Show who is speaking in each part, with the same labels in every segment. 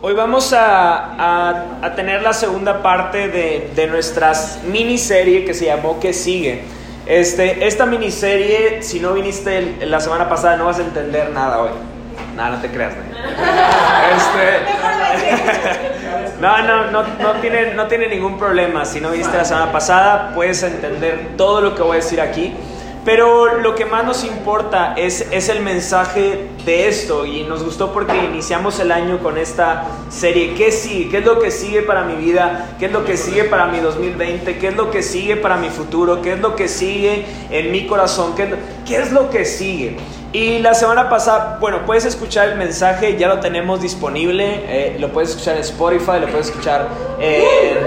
Speaker 1: Hoy vamos a, a, tener la segunda parte de, de nuestra miniserie que se llamó ¿Qué sigue? Este, esta miniserie, si no viniste la semana pasada, no vas a entender nada hoy. Nada, no te creas. Este, no, no, no, no, tiene, no tiene ningún problema. Si no viniste la semana pasada, puedes entender todo lo que voy a decir aquí. Pero lo que más nos importa es, es el mensaje de esto y nos gustó porque iniciamos el año con esta serie. ¿Qué sigue? ¿Qué es lo que sigue para mi vida? ¿Qué es lo que sigue para mi 2020? ¿Qué es lo que sigue para mi futuro? ¿Qué es lo que sigue en mi corazón? ¿Qué es lo, qué es lo que sigue? Y la semana pasada, bueno, puedes escuchar el mensaje, ya lo tenemos disponible, eh, lo puedes escuchar en Spotify, lo puedes escuchar en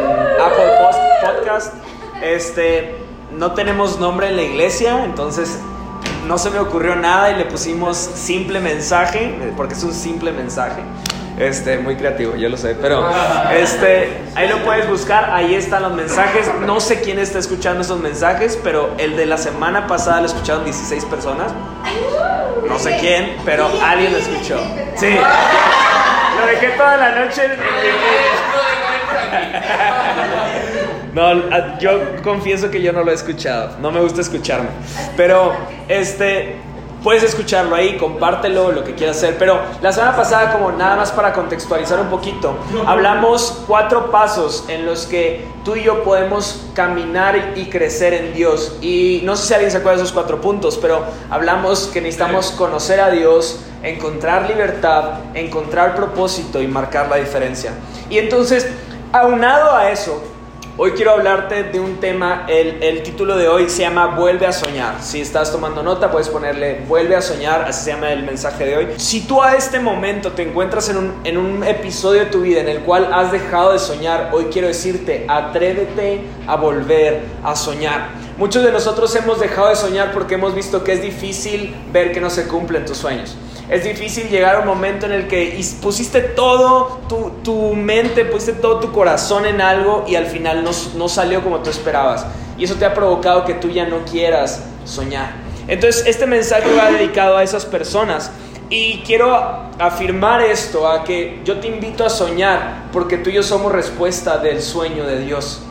Speaker 1: Apple Podcast. Este, no tenemos nombre en la iglesia, entonces no se me ocurrió nada y le pusimos simple mensaje, porque es un simple mensaje. Este, muy creativo, yo lo sé, pero este, ahí lo puedes buscar, ahí están los mensajes. No sé quién está escuchando esos mensajes, pero el de la semana pasada lo escucharon 16 personas. No sé quién, pero alguien lo escuchó. Sí. Lo dejé toda la noche. No, yo confieso que yo no lo he escuchado. No me gusta escucharme. Pero, este, puedes escucharlo ahí, compártelo, lo que quieras hacer. Pero la semana pasada, como nada más para contextualizar un poquito, hablamos cuatro pasos en los que tú y yo podemos caminar y crecer en Dios. Y no sé si alguien se acuerda de esos cuatro puntos, pero hablamos que necesitamos conocer a Dios, encontrar libertad, encontrar propósito y marcar la diferencia. Y entonces, aunado a eso, Hoy quiero hablarte de un tema, el, título de hoy se llama Vuelve a soñar. Si estás tomando nota, puedes ponerle Vuelve a soñar, así se llama el mensaje de hoy. Si tú a este momento te encuentras en un, en un episodio de tu vida en el cual has dejado de soñar, hoy quiero decirte, atrévete a volver a soñar. Muchos de nosotros hemos dejado de soñar porque hemos visto que es difícil ver que no se cumplen tus sueños. Es difícil llegar a un momento en el que pusiste todo tu, mente, pusiste todo tu corazón en algo y al final no, no salió como tú esperabas. Y eso te ha provocado que tú ya no quieras soñar. Entonces, este mensaje va dedicado a esas personas. Y quiero afirmar esto, a que yo te invito a soñar, porque tú y yo somos respuesta del sueño de Dios.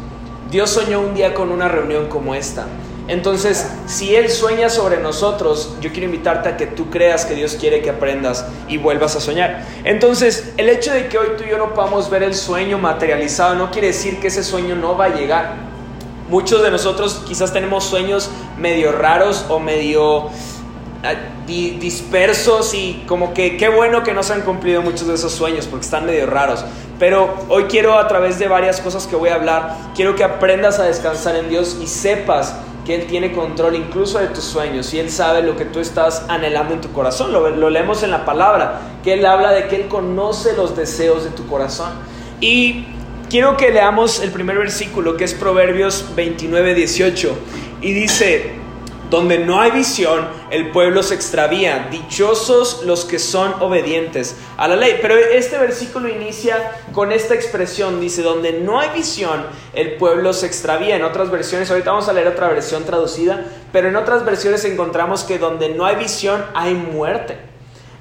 Speaker 1: Dios soñó un día con una reunión como esta. Entonces, si Él sueña sobre nosotros, yo quiero invitarte a que tú creas que Dios quiere que aprendas y vuelvas a soñar. Entonces, el hecho de que hoy tú y yo no podamos ver el sueño materializado no quiere decir que ese sueño no va a llegar. Muchos de nosotros quizás tenemos sueños medio raros o medio ah, dispersos y como que qué bueno que no se han cumplido muchos de esos sueños porque están medio raros. Pero hoy quiero a través de varias cosas que voy a hablar, quiero que aprendas a descansar en Dios y sepas que Él tiene control incluso de tus sueños y Él sabe lo que tú estás anhelando en tu corazón. Lo, leemos en la palabra, que Él habla de que Él conoce los deseos de tu corazón. Y quiero que leamos el primer versículo, que es Proverbios 29, 18, y dice, donde no hay visión, el pueblo se extravía. Dichosos los que son obedientes a la ley. Pero este versículo inicia con esta expresión. Dice, donde no hay visión, el pueblo se extravía. En otras versiones, ahorita vamos a leer otra versión traducida, pero en otras versiones encontramos que donde no hay visión, hay muerte.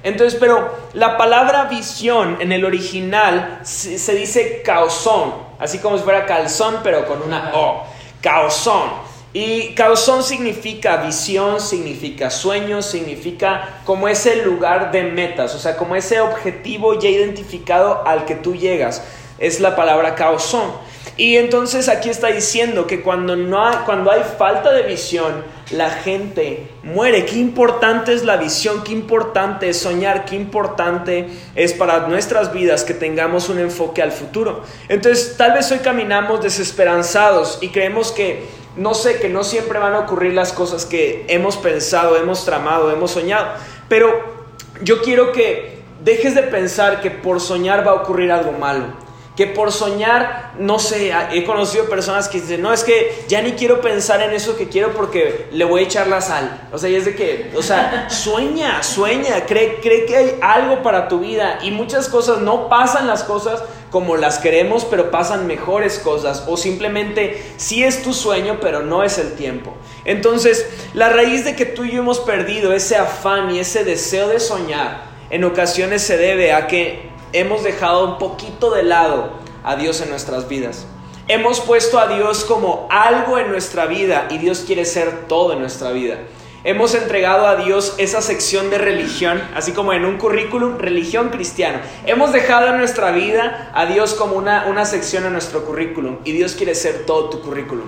Speaker 1: Entonces, pero la palabra visión en el original se, dice caosón, así como si fuera calzón, pero con una O. Caosón. Y causón significa visión, significa sueño, significa como ese lugar de metas, o sea, como ese objetivo ya identificado al que tú llegas. Es la palabra causón. Y entonces aquí está diciendo que cuando, no cuando hay falta de visión, la gente muere. Qué importante es la visión, qué importante es soñar, qué importante es para nuestras vidas que tengamos un enfoque al futuro. Entonces, tal vez hoy caminamos desesperanzados y creemos que no sé que no siempre van a ocurrir las cosas que hemos pensado, hemos tramado, hemos soñado, pero yo quiero que dejes de pensar que por soñar va a ocurrir algo malo. Que por soñar, no sé, he conocido personas que dicen, no, es que ya ni quiero pensar en eso que quiero porque le voy a echar la sal. O sea, y es de que, o sea, sueña, sueña, cree, cree que hay algo para tu vida y muchas cosas, no pasan las cosas como las queremos, pero pasan mejores cosas. O simplemente sí es tu sueño, pero no es el tiempo. Entonces, la raíz de que tú y yo hemos perdido ese afán y ese deseo de soñar, en ocasiones se debe a que hemos dejado un poquito de lado a Dios en nuestras vidas. Hemos puesto a Dios como algo en nuestra vida y Dios quiere ser todo en nuestra vida. Hemos entregado a Dios esa sección de religión, así como en un currículum, religión cristiana. Hemos dejado en nuestra vida a Dios como una, una sección en nuestro currículum y Dios quiere ser todo tu currículum.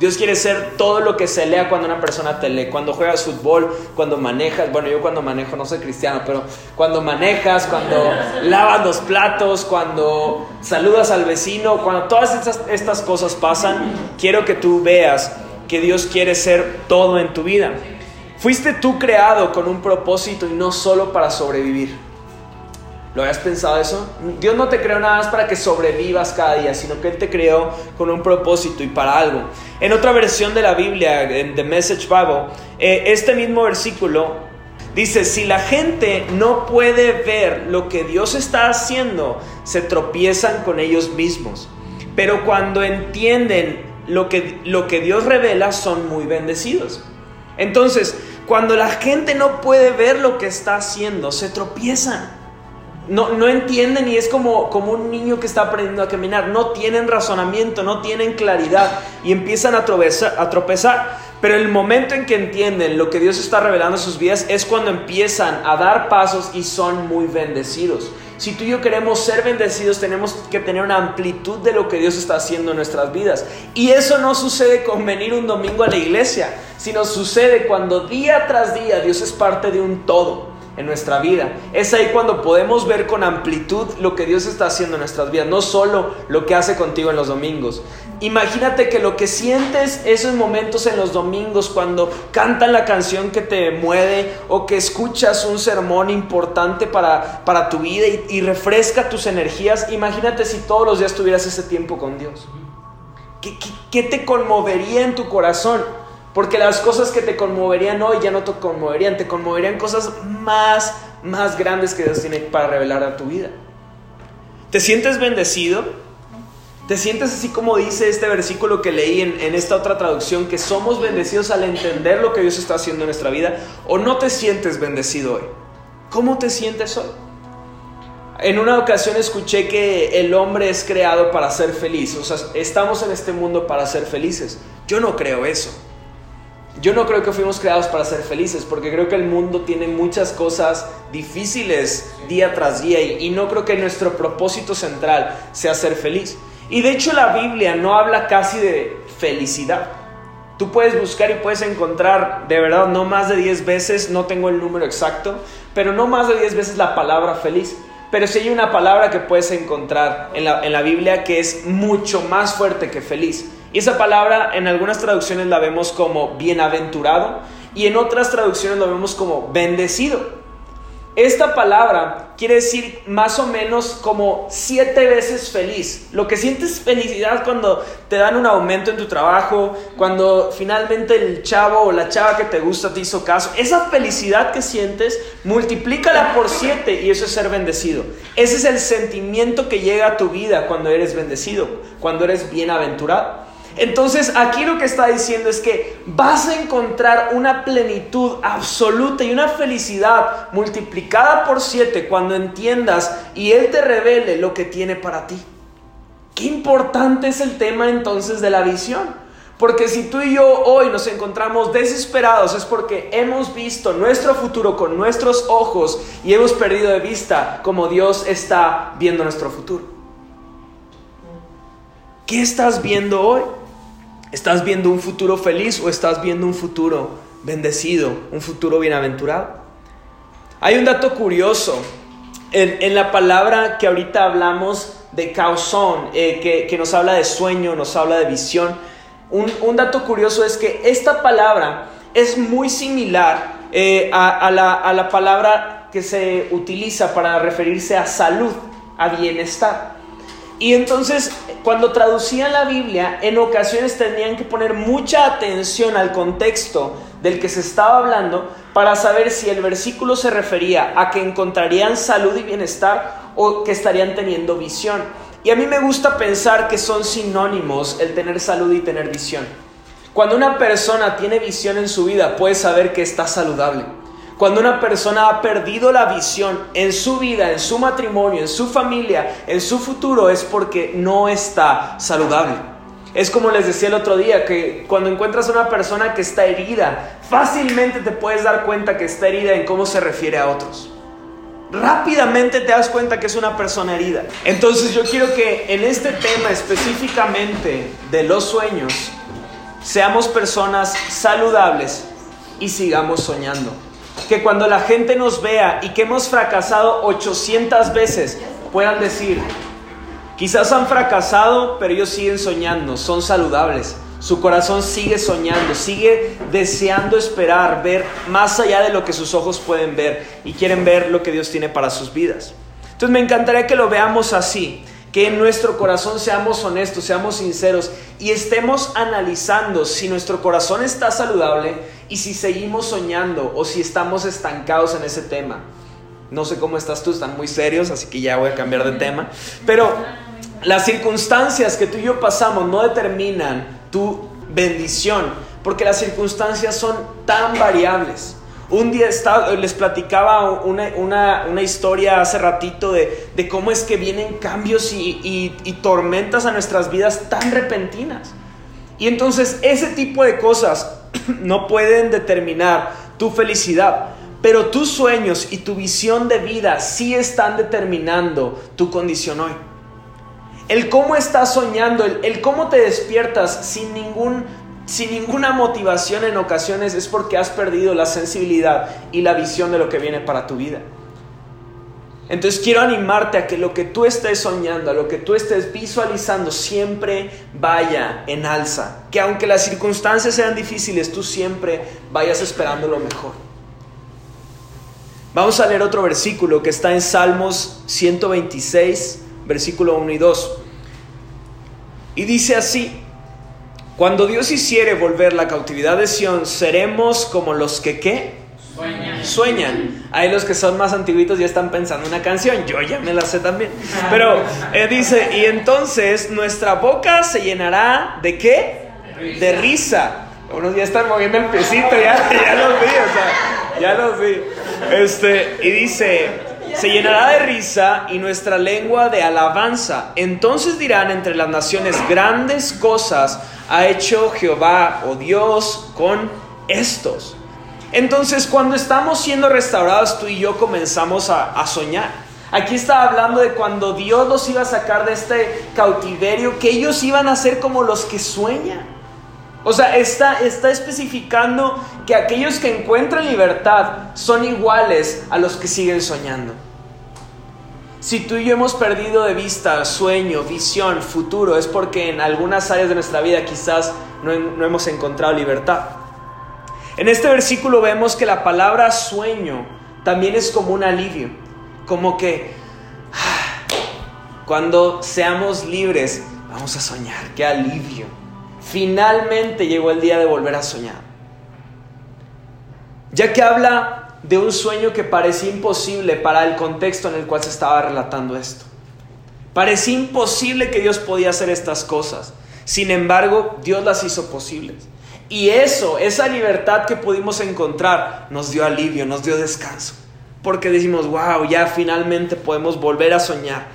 Speaker 1: Dios quiere ser todo lo que se lea cuando una persona te lee, cuando juegas fútbol, cuando manejas, bueno yo cuando manejo no soy cristiano, pero cuando manejas, cuando lavas los platos, cuando saludas al vecino, cuando todas estas, estas cosas pasan, quiero que tú veas que Dios quiere ser todo en tu vida. Fuiste tú creado con un propósito y no solo para sobrevivir. ¿Lo habías pensado eso? Dios no te creó nada más para que sobrevivas cada día, sino que Él te creó con un propósito y para algo. En otra versión de la Biblia, en The Message Bible, eh, este mismo versículo dice, si la gente no puede ver lo que Dios está haciendo, se tropiezan con ellos mismos. Pero cuando entienden lo que, lo que Dios revela, son muy bendecidos. Entonces, cuando la gente no puede ver lo que está haciendo, se tropiezan no, no entienden y es como, como un niño que está aprendiendo a caminar. No tienen razonamiento, no tienen claridad y empiezan a tropezar. Pero el momento en que entienden lo que Dios está revelando en sus vidas es cuando empiezan a dar pasos y son muy bendecidos. Si tú y yo queremos ser bendecidos, tenemos que tener una amplitud de lo que Dios está haciendo en nuestras vidas. Y eso no sucede con venir un domingo a la iglesia, sino sucede cuando día tras día Dios es parte de un todo en nuestra vida. Es ahí cuando podemos ver con amplitud lo que Dios está haciendo en nuestras vidas, no solo lo que hace contigo en los domingos. Imagínate que lo que sientes esos momentos en los domingos cuando cantan la canción que te mueve o que escuchas un sermón importante para, para tu vida y, refresca tus energías, imagínate si todos los días tuvieras ese tiempo con Dios. ¿Qué, qué te conmovería en tu corazón? Porque las cosas que te conmoverían hoy ya no te conmoverían, te conmoverían cosas más, más grandes que Dios tiene para revelar a tu vida. ¿Te sientes bendecido? ¿Te sientes así como dice este versículo que leí en, esta otra traducción, que somos bendecidos al entender lo que Dios está haciendo en nuestra vida? ¿O no te sientes bendecido hoy? ¿Cómo te sientes hoy? En una ocasión escuché que el hombre es creado para ser feliz, o sea, estamos en este mundo para ser felices. Yo no creo eso. Yo no creo que fuimos creados para ser felices, porque creo que el mundo tiene muchas cosas difíciles día tras día y, no creo que nuestro propósito central sea ser feliz. Y de hecho la Biblia no habla casi de felicidad. Tú puedes buscar y puedes encontrar, de verdad, no más de 10 veces, no tengo el número exacto, pero no más de 10 veces la palabra feliz. Pero sí hay una palabra que puedes encontrar en la, en la Biblia que es mucho más fuerte que feliz. Y esa palabra en algunas traducciones la vemos como bienaventurado y en otras traducciones lo vemos como bendecido. Esta palabra quiere decir más o menos como siete veces feliz. Lo que sientes felicidad cuando te dan un aumento en tu trabajo, cuando finalmente el chavo o la chava que te gusta te hizo caso. Esa felicidad que sientes, multiplícala por siete y eso es ser bendecido. Ese es el sentimiento que llega a tu vida cuando eres bendecido, cuando eres bienaventurado. Entonces aquí lo que está diciendo es que vas a encontrar una plenitud absoluta y una felicidad multiplicada por siete cuando entiendas y Él te revele lo que tiene para ti. Qué importante es el tema entonces de la visión. Porque si tú y yo hoy nos encontramos desesperados es porque hemos visto nuestro futuro con nuestros ojos y hemos perdido de vista como Dios está viendo nuestro futuro. ¿Qué estás viendo hoy? ¿Estás viendo un futuro feliz o estás viendo un futuro bendecido, un futuro bienaventurado? Hay un dato curioso en, la palabra que ahorita hablamos de causón, eh, que, nos habla de sueño, nos habla de visión. Un, dato curioso es que esta palabra es muy similar eh, a, la, a la palabra que se utiliza para referirse a salud, a bienestar. Y entonces, cuando traducían la Biblia, en ocasiones tenían que poner mucha atención al contexto del que se estaba hablando para saber si el versículo se refería a que encontrarían salud y bienestar o que estarían teniendo visión. Y a mí me gusta pensar que son sinónimos el tener salud y tener visión. Cuando una persona tiene visión en su vida, puede saber que está saludable. Cuando una persona ha perdido la visión en su vida, en su matrimonio, en su familia, en su futuro, es porque no está saludable. Es como les decía el otro día, que cuando encuentras a una persona que está herida, fácilmente te puedes dar cuenta que está herida en cómo se refiere a otros. Rápidamente te das cuenta que es una persona herida. Entonces yo quiero que en este tema específicamente de los sueños, seamos personas saludables y sigamos soñando. Que cuando la gente nos vea y que hemos fracasado 800 veces, puedan decir, quizás han fracasado, pero ellos siguen soñando, son saludables. Su corazón sigue soñando, sigue deseando esperar, ver más allá de lo que sus ojos pueden ver y quieren ver lo que Dios tiene para sus vidas. Entonces me encantaría que lo veamos así, que en nuestro corazón seamos honestos, seamos sinceros y estemos analizando si nuestro corazón está saludable y si seguimos soñando o si estamos estancados en ese tema. No sé cómo estás tú, están muy serios, así que ya voy a cambiar de tema. Pero las circunstancias que tú y yo pasamos no determinan tu bendición, porque las circunstancias son tan variables. Un día les platicaba una, historia hace ratito de, cómo es que vienen cambios y, y tormentas a nuestras vidas tan repentinas. Y entonces ese tipo de cosas no pueden determinar tu felicidad, pero tus sueños y tu visión de vida sí están determinando tu condición hoy. El cómo estás soñando, el, cómo te despiertas sin, ningún, sin ninguna motivación en ocasiones es porque has perdido la sensibilidad y la visión de lo que viene para tu vida. Entonces quiero animarte a que lo que tú estés soñando, a lo que tú estés visualizando, siempre vaya en alza. Que aunque las circunstancias sean difíciles, tú siempre vayas esperando lo mejor. Vamos a leer otro versículo que está en Salmos 126, versículo 1 y 2. Y dice así, cuando Dios hiciere volver la cautividad de Sión, seremos como los que qué? Sueñan. Sueñan. Ahí los que son más antiguitos ya están pensando una canción, yo ya me la sé también. Pero eh, dice, y entonces nuestra boca se llenará de qué? De risa. Unos ya están moviendo el piecito, ya, ya los vi, o sea, ya los vi. Este, y dice, se llenará de risa y nuestra lengua de alabanza. Entonces dirán entre las naciones, grandes cosas ha hecho Jehová o Dios con estos. Entonces cuando estamos siendo restaurados, tú y yo comenzamos a, soñar. Aquí está hablando de cuando Dios los iba a sacar de este cautiverio, que ellos iban a ser como los que sueñan. O sea, está, está especificando que aquellos que encuentran libertad son iguales a los que siguen soñando. Si tú y yo hemos perdido de vista sueño, visión, futuro, es porque en algunas áreas de nuestra vida quizás no, hemos encontrado libertad. En este versículo vemos que la palabra sueño también es como un alivio, como que cuando seamos libres vamos a soñar, qué alivio. Finalmente llegó el día de volver a soñar. Ya que habla de un sueño que parecía imposible para el contexto en el cual se estaba relatando esto. Parecía imposible que Dios podía hacer estas cosas. Sin embargo, Dios las hizo posibles. Y eso, esa libertad que pudimos encontrar, nos dio alivio, nos dio descanso. Porque decimos, wow, ya finalmente podemos volver a soñar.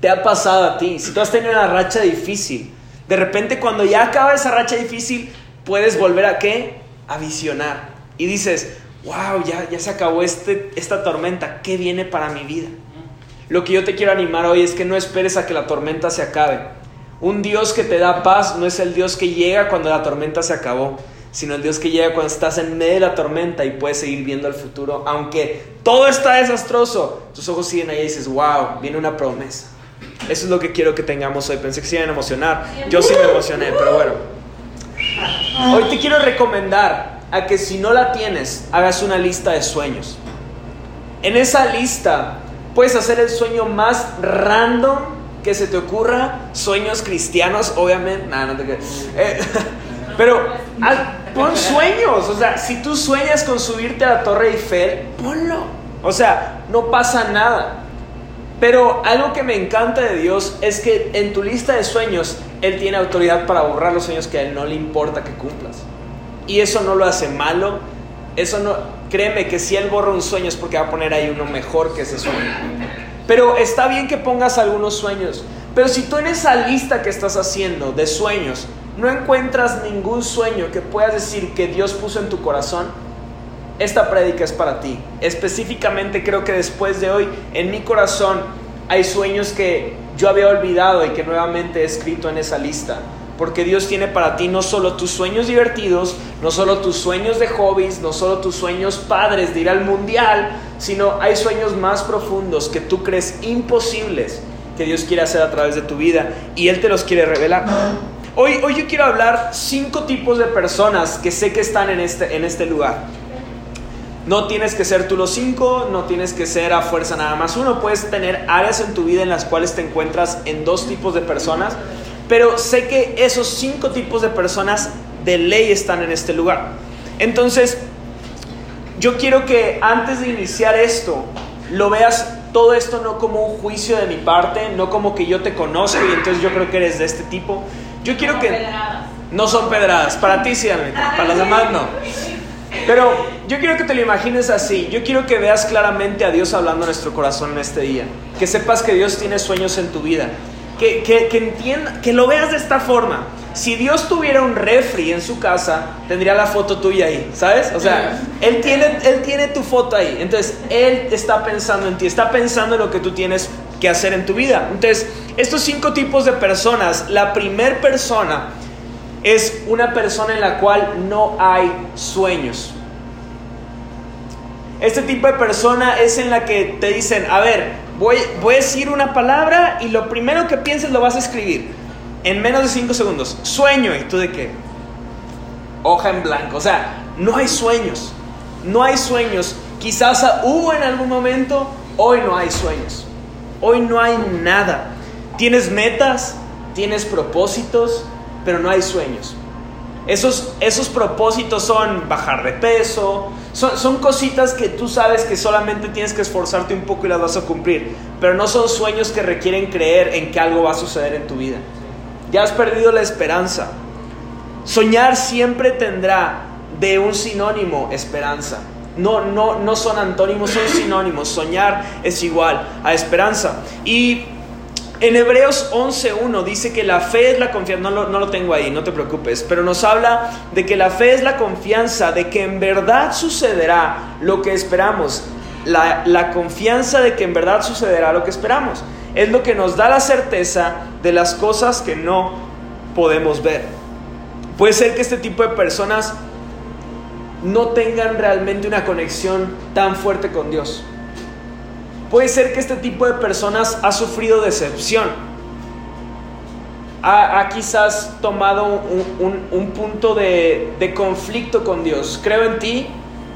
Speaker 1: Te ha pasado a ti. Si tú has tenido una racha difícil, de repente cuando ya acaba esa racha difícil, puedes volver a qué? A visionar. Y dices, wow, ya, ya se acabó este, esta tormenta, ¿qué viene para mi vida? Lo que yo te quiero animar hoy es que no esperes a que la tormenta se acabe. Un Dios que te da paz no es el Dios que llega cuando la tormenta se acabó, sino el Dios que llega cuando estás en medio de la tormenta y puedes seguir viendo el futuro. Aunque todo está desastroso, tus ojos siguen ahí y dices, wow, viene una promesa. Eso es lo que quiero que tengamos hoy. Pensé que se iban a emocionar. Yo sí me emocioné, pero bueno. Hoy te quiero recomendar a que si no la tienes, hagas una lista de sueños. En esa lista puedes hacer el sueño más random que se te ocurra. Sueños cristianos, obviamente. no te eh, pero pon sueños. O sea, si tú sueñas con subirte a la Torre Eiffel, ponlo. O sea, no pasa nada. Pero algo que me encanta de Dios es que en tu lista de sueños, Él tiene autoridad para borrar los sueños que a Él no le importa que cumplas. Y eso no lo hace malo, eso no, créeme que si Él borra un sueño es porque va a poner ahí uno mejor que ese sueño. Pero está bien que pongas algunos sueños. Pero si tú en esa lista que estás haciendo de sueños no encuentras ningún sueño que puedas decir que Dios puso en tu corazón, esta prédica es para ti. Específicamente creo que después de hoy en mi corazón hay sueños que yo había olvidado y que nuevamente he escrito en esa lista. Porque Dios tiene para ti no solo tus sueños divertidos, no solo tus sueños de hobbies, no solo tus sueños padres de ir al mundial, sino hay sueños más profundos que tú crees imposibles que Dios quiere hacer a través de tu vida y Él te los quiere revelar. Hoy, hoy yo quiero hablar cinco tipos de personas que sé que están en este, en este lugar. No tienes que ser tú los cinco, no tienes que ser a fuerza nada más uno, puedes tener áreas en tu vida en las cuales te encuentras en dos tipos de personas pero sé que esos cinco tipos de personas de ley están en este lugar. Entonces, yo quiero que antes de iniciar esto, lo veas todo esto no como un juicio de mi parte, no como que yo te conozco y entonces yo creo que eres de este tipo. Yo quiero que... No son pedradas, para ti sí, para los demás no. Pero yo quiero que te lo imagines así. Yo quiero que veas claramente a Dios hablando en nuestro corazón en este día. Que sepas que Dios tiene sueños en tu vida que, que, entienda, que lo veas de esta forma. Si Dios tuviera un refri en su casa, tendría la foto tuya ahí, ¿sabes? O sea, él tiene, él tiene tu foto ahí. Entonces, Él está pensando en ti, está pensando en lo que tú tienes que hacer en tu vida. Entonces, estos cinco tipos de personas, la primer persona es una persona en la cual no hay sueños. Este tipo de persona es en la que te dicen, a ver, Voy, a decir una palabra y lo primero que pienses lo vas a escribir. En menos de 5 segundos. Sueño. ¿Y tú de qué? Hoja en blanco. O sea, no hay sueños. No hay sueños. Quizás hubo en algún momento. Hoy no hay sueños. Hoy no hay nada. Tienes metas, tienes propósitos, pero no hay sueños. Esos, esos propósitos son bajar de peso, son, cositas que tú sabes que solamente tienes que esforzarte un poco y las vas a cumplir, pero no son sueños que requieren creer en que algo va a suceder en tu vida. Ya has perdido la esperanza. Soñar siempre tendrá de un sinónimo esperanza. No, no, no son antónimos, son sinónimos. Soñar es igual a esperanza. Y en Hebreos 11.1 dice que la fe es la confianza, no lo, tengo ahí, no te preocupes, pero nos habla de que la fe es la confianza de que en verdad sucederá lo que esperamos. La, la confianza de que en verdad sucederá lo que esperamos. Es lo que nos da la certeza de las cosas que no podemos ver. Puede ser que este tipo de personas no tengan realmente una conexión tan fuerte con Dios Puede ser que este tipo de personas ha sufrido decepción. Ha, quizás tomado un, punto de, conflicto con Dios. Creo en ti,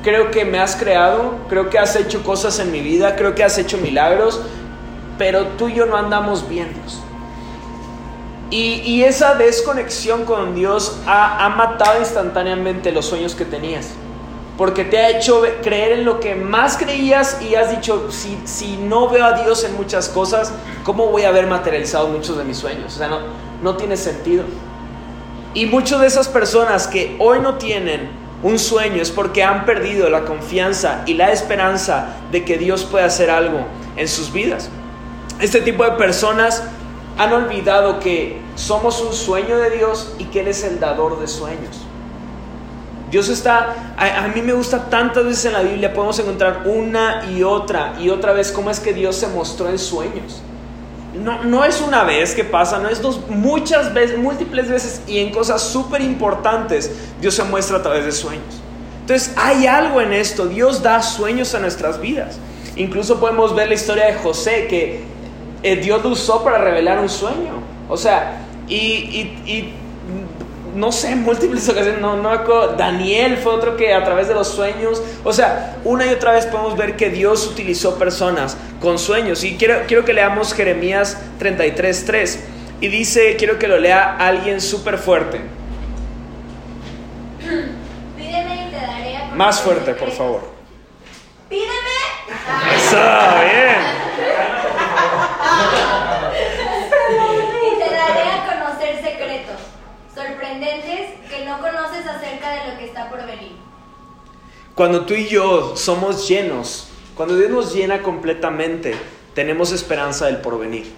Speaker 1: creo que me has creado, creo que has hecho cosas en mi vida, creo que has hecho milagros, pero tú y yo no andamos bien, Y, y, esa desconexión con Dios ha, ha, matado instantáneamente los sueños que tenías porque te ha hecho creer en lo que más creías y has dicho, si, si no veo a Dios en muchas cosas, ¿cómo voy a haber materializado muchos de mis sueños? O sea, no, no tiene sentido. Y muchas de esas personas que hoy no tienen un sueño es porque han perdido la confianza y la esperanza de que Dios puede hacer algo en sus vidas. Este tipo de personas han olvidado que somos un sueño de Dios y que Él es el dador de sueños. Dios está, a, mí me gusta tantas veces en la Biblia, podemos encontrar una y otra y otra vez cómo es que Dios se mostró en sueños. No, no es una vez que pasa, no es dos, muchas veces, múltiples veces y en cosas súper importantes Dios se muestra a través de sueños. Entonces hay algo en esto, Dios da sueños a nuestras vidas. Incluso podemos ver la historia de José que eh, Dios lo usó para revelar un sueño. O sea, y, y no sé, múltiples ocasiones, no, no acuerdo. Daniel fue otro que a través de los sueños, o sea, una y otra vez podemos ver que Dios utilizó personas con sueños. Y quiero, quiero que leamos Jeremías 33.3. Y dice, quiero que lo lea alguien súper fuerte.
Speaker 2: Pídeme y te daré
Speaker 1: Más fuerte, por favor.
Speaker 2: Pídeme.
Speaker 1: Eso, bien.
Speaker 2: sorprendentes que no conoces acerca de lo que está por venir.
Speaker 1: Cuando tú y yo somos llenos, cuando Dios nos llena completamente, tenemos esperanza del porvenir.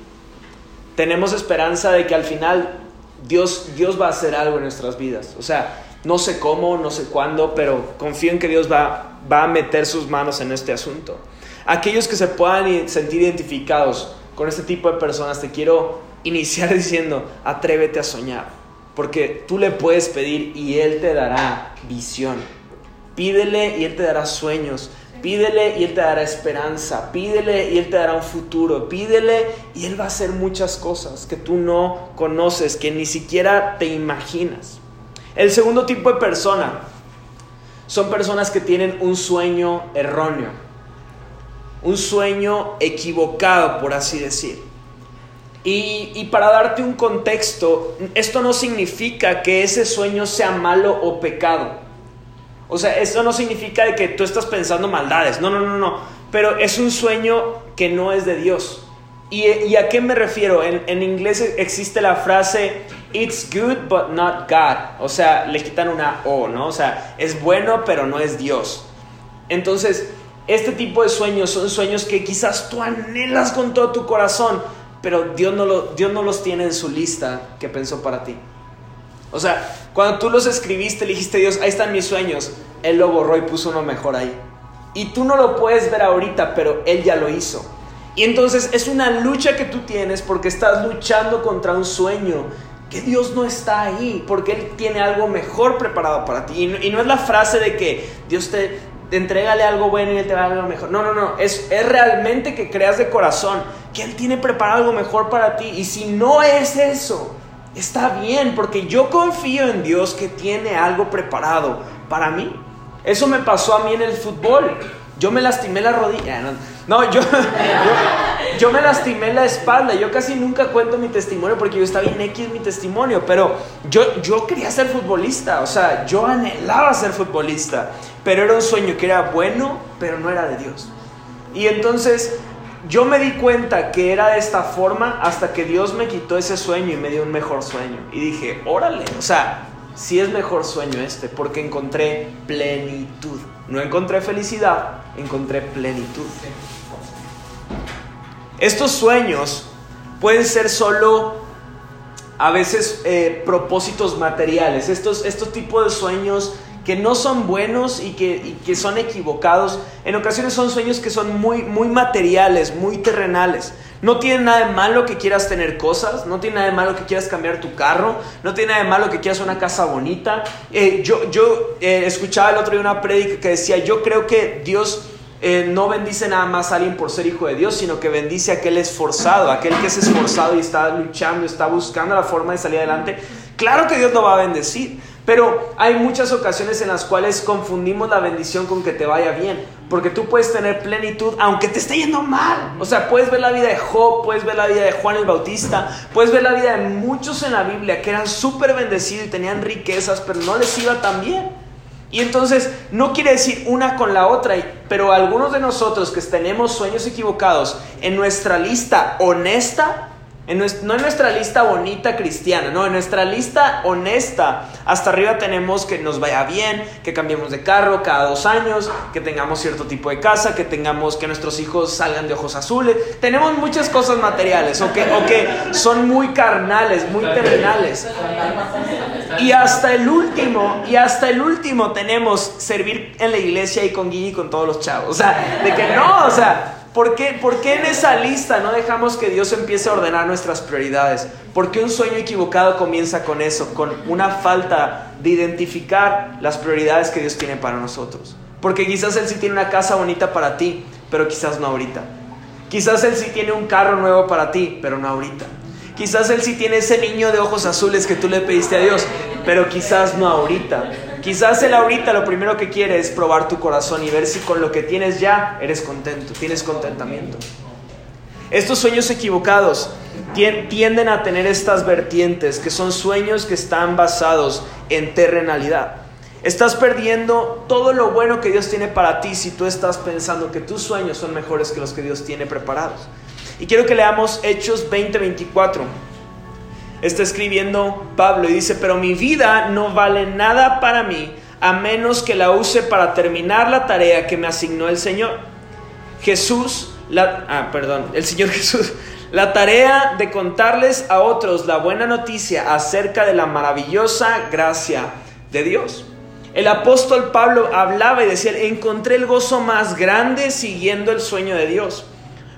Speaker 1: Tenemos esperanza de que al final Dios, Dios va a hacer algo en nuestras vidas. O sea, no sé cómo, no sé cuándo, pero confío en que Dios va, va a meter sus manos en este asunto. Aquellos que se puedan sentir identificados con este tipo de personas, te quiero iniciar diciendo, atrévete a soñar, porque tú le puedes pedir y Él te dará visión. Pídele y Él te dará sueños. Pídele y Él te dará esperanza. Pídele y Él te dará un futuro. Pídele y Él va a hacer muchas cosas que tú no conoces, que ni siquiera te imaginas. El segundo tipo de persona son personas que tienen un sueño erróneo. Un sueño equivocado, por así decir. Y, para darte un contexto, esto no significa que ese sueño sea malo o pecado. O sea, esto no significa de que tú estás pensando maldades. No, no, no, no. Pero es un sueño que no es de Dios. ¿Y, a qué me refiero? En, en, inglés existe la frase It's good but not God. O sea, le quitan una O, ¿no? O sea, es bueno pero no es Dios. Entonces, este tipo de sueños son sueños que quizás tú anhelas con todo tu corazón, pero Dios no, lo, Dios no los tiene en su lista que pensó para ti. O sea, cuando tú los escribiste, le dijiste Dios, ahí están mis sueños, Él lo borró y puso uno mejor ahí. Y tú no lo puedes ver ahorita, pero Él ya lo hizo. Y entonces es una lucha que tú tienes porque estás luchando contra un sueño que Dios no está ahí, porque Él tiene algo mejor preparado para ti. Y no, es la frase de que Dios te, entrégale algo bueno y Él te va a dar algo mejor. No, no, no, es, es realmente que creas de corazón que Él tiene preparado algo mejor para ti. Y si no es eso, está bien, porque yo confío en Dios que tiene algo preparado para mí. Eso me pasó a mí en el fútbol. Yo me lastimé la rodilla. No, yo, yo, me lastimé la espalda. Yo casi nunca cuento mi testimonio porque yo estaba bien X mi testimonio. Pero yo, yo quería ser futbolista. O sea, yo anhelaba ser futbolista. Pero era un sueño que era bueno, pero no era de Dios. Y entonces yo me di cuenta que era de esta forma hasta que Dios me quitó ese sueño y me dio un mejor sueño. Y dije, órale, o sea, si es mejor sueño este, porque encontré plenitud. No encontré felicidad, encontré plenitud. Estos sueños pueden ser solo a veces eh, propósitos materiales. Estos, estos tipos de sueños que no son buenos y que, que, son equivocados. En ocasiones son sueños que son muy, muy materiales, muy terrenales. No tiene nada de malo que quieras tener cosas, no tiene nada de malo que quieras cambiar tu carro, no tiene nada de malo que quieras una casa bonita. Eh, yo yo eh, escuchaba el otro día una prédica que decía, yo creo que Dios... Eh, no bendice nada más a alguien por ser hijo de Dios, sino que bendice a aquel esforzado, aquel que es esforzado y está luchando, está buscando la forma de salir adelante. Claro que Dios lo va a bendecir, pero hay muchas ocasiones en las cuales confundimos la bendición con que te vaya bien. Porque tú puedes tener plenitud aunque te esté yendo mal. O sea, puedes ver la vida de Job, puedes ver la vida de Juan el Bautista, puedes ver la vida de muchos en la Biblia que eran súper bendecidos y tenían riquezas, pero no les iba tan bien. Y entonces no quiere decir una con la otra, pero algunos de nosotros que tenemos sueños equivocados en nuestra lista honesta, no en nuestra lista bonita cristiana, no, en nuestra lista honesta. Hasta arriba tenemos que nos vaya bien, que cambiemos de carro cada dos años, que tengamos cierto tipo de casa, que tengamos que nuestros hijos salgan de ojos azules. Tenemos muchas cosas materiales, o que, o que son muy carnales, muy terrenales. Y hasta el último, y hasta el último tenemos servir en la iglesia y con Guille y con todos los chavos. O sea, de que no, o sea, ¿Por qué, en esa lista no dejamos que Dios empiece a ordenar nuestras prioridades? Porque un sueño equivocado comienza con eso, con una falta de identificar las prioridades que Dios tiene para nosotros. Porque quizás Él sí tiene una casa bonita para ti, pero quizás no ahorita. Quizás Él sí tiene un carro nuevo para ti, pero no ahorita. Quizás Él sí tiene ese niño de ojos azules que tú le pediste a Dios, pero quizás no ahorita. Quizás él ahorita lo primero que quiere es probar tu corazón y ver si con lo que tienes ya eres contento, tienes contentamiento. Estos sueños equivocados tienden a tener estas vertientes, que son sueños que están basados en terrenalidad. Estás perdiendo todo lo bueno que Dios tiene para ti si tú estás pensando que tus sueños son mejores que los que Dios tiene preparados. Y quiero que leamos Hechos 20:24 está escribiendo Pablo y dice, pero mi vida no vale nada para mí a menos que la use para terminar la tarea que me asignó el Señor. Jesús, la, ah, perdón, el Señor Jesús, la tarea de contarles a otros la buena noticia acerca de la maravillosa gracia de Dios. El apóstol Pablo hablaba y decía, encontré el gozo más grande siguiendo el sueño de Dios.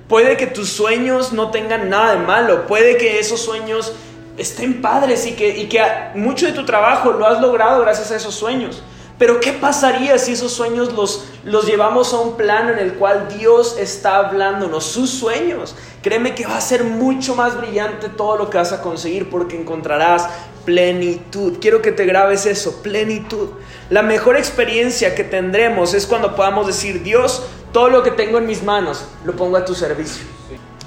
Speaker 1: Puede que tus sueños no tengan nada de malo, puede que esos sueños estén padres y que, y que mucho de tu trabajo lo has logrado gracias a esos sueños. Pero ¿qué pasaría si esos sueños los, los llevamos a un plano en el cual Dios está hablándonos, sus sueños? Créeme que va a ser mucho más brillante todo lo que vas a conseguir porque encontrarás plenitud. Quiero que te grabes eso, plenitud. La mejor experiencia que tendremos es cuando podamos decir, Dios, todo lo que tengo en mis manos lo pongo a tu servicio.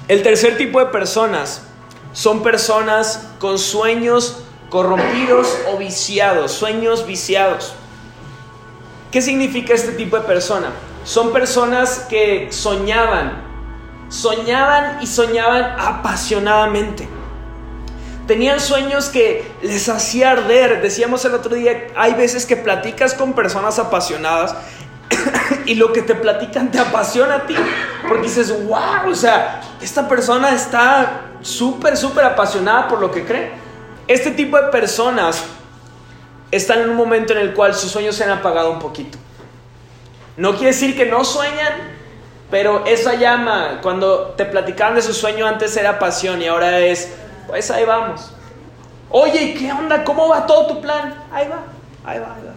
Speaker 1: El tercer tipo de personas son personas con sueños corrompidos o viciados, sueños viciados. ¿Qué significa este tipo de persona? Son personas que soñaban, soñaban y soñaban apasionadamente. Tenían sueños que les hacía arder. Decíamos el otro día, hay veces que platicas con personas apasionadas y lo que te platican te apasiona a ti. Porque dices, wow, o sea, esta persona está súper, súper apasionada por lo que cree. Este tipo de personas están en un momento en el cual sus sueños se han apagado un poquito. No quiere decir que no sueñan, pero esa llama, cuando te platicaban de su sueño antes era pasión y ahora es, pues ahí vamos. Oye, ¿qué onda? ¿Cómo va todo tu plan? Ahí va, ahí va, ahí va.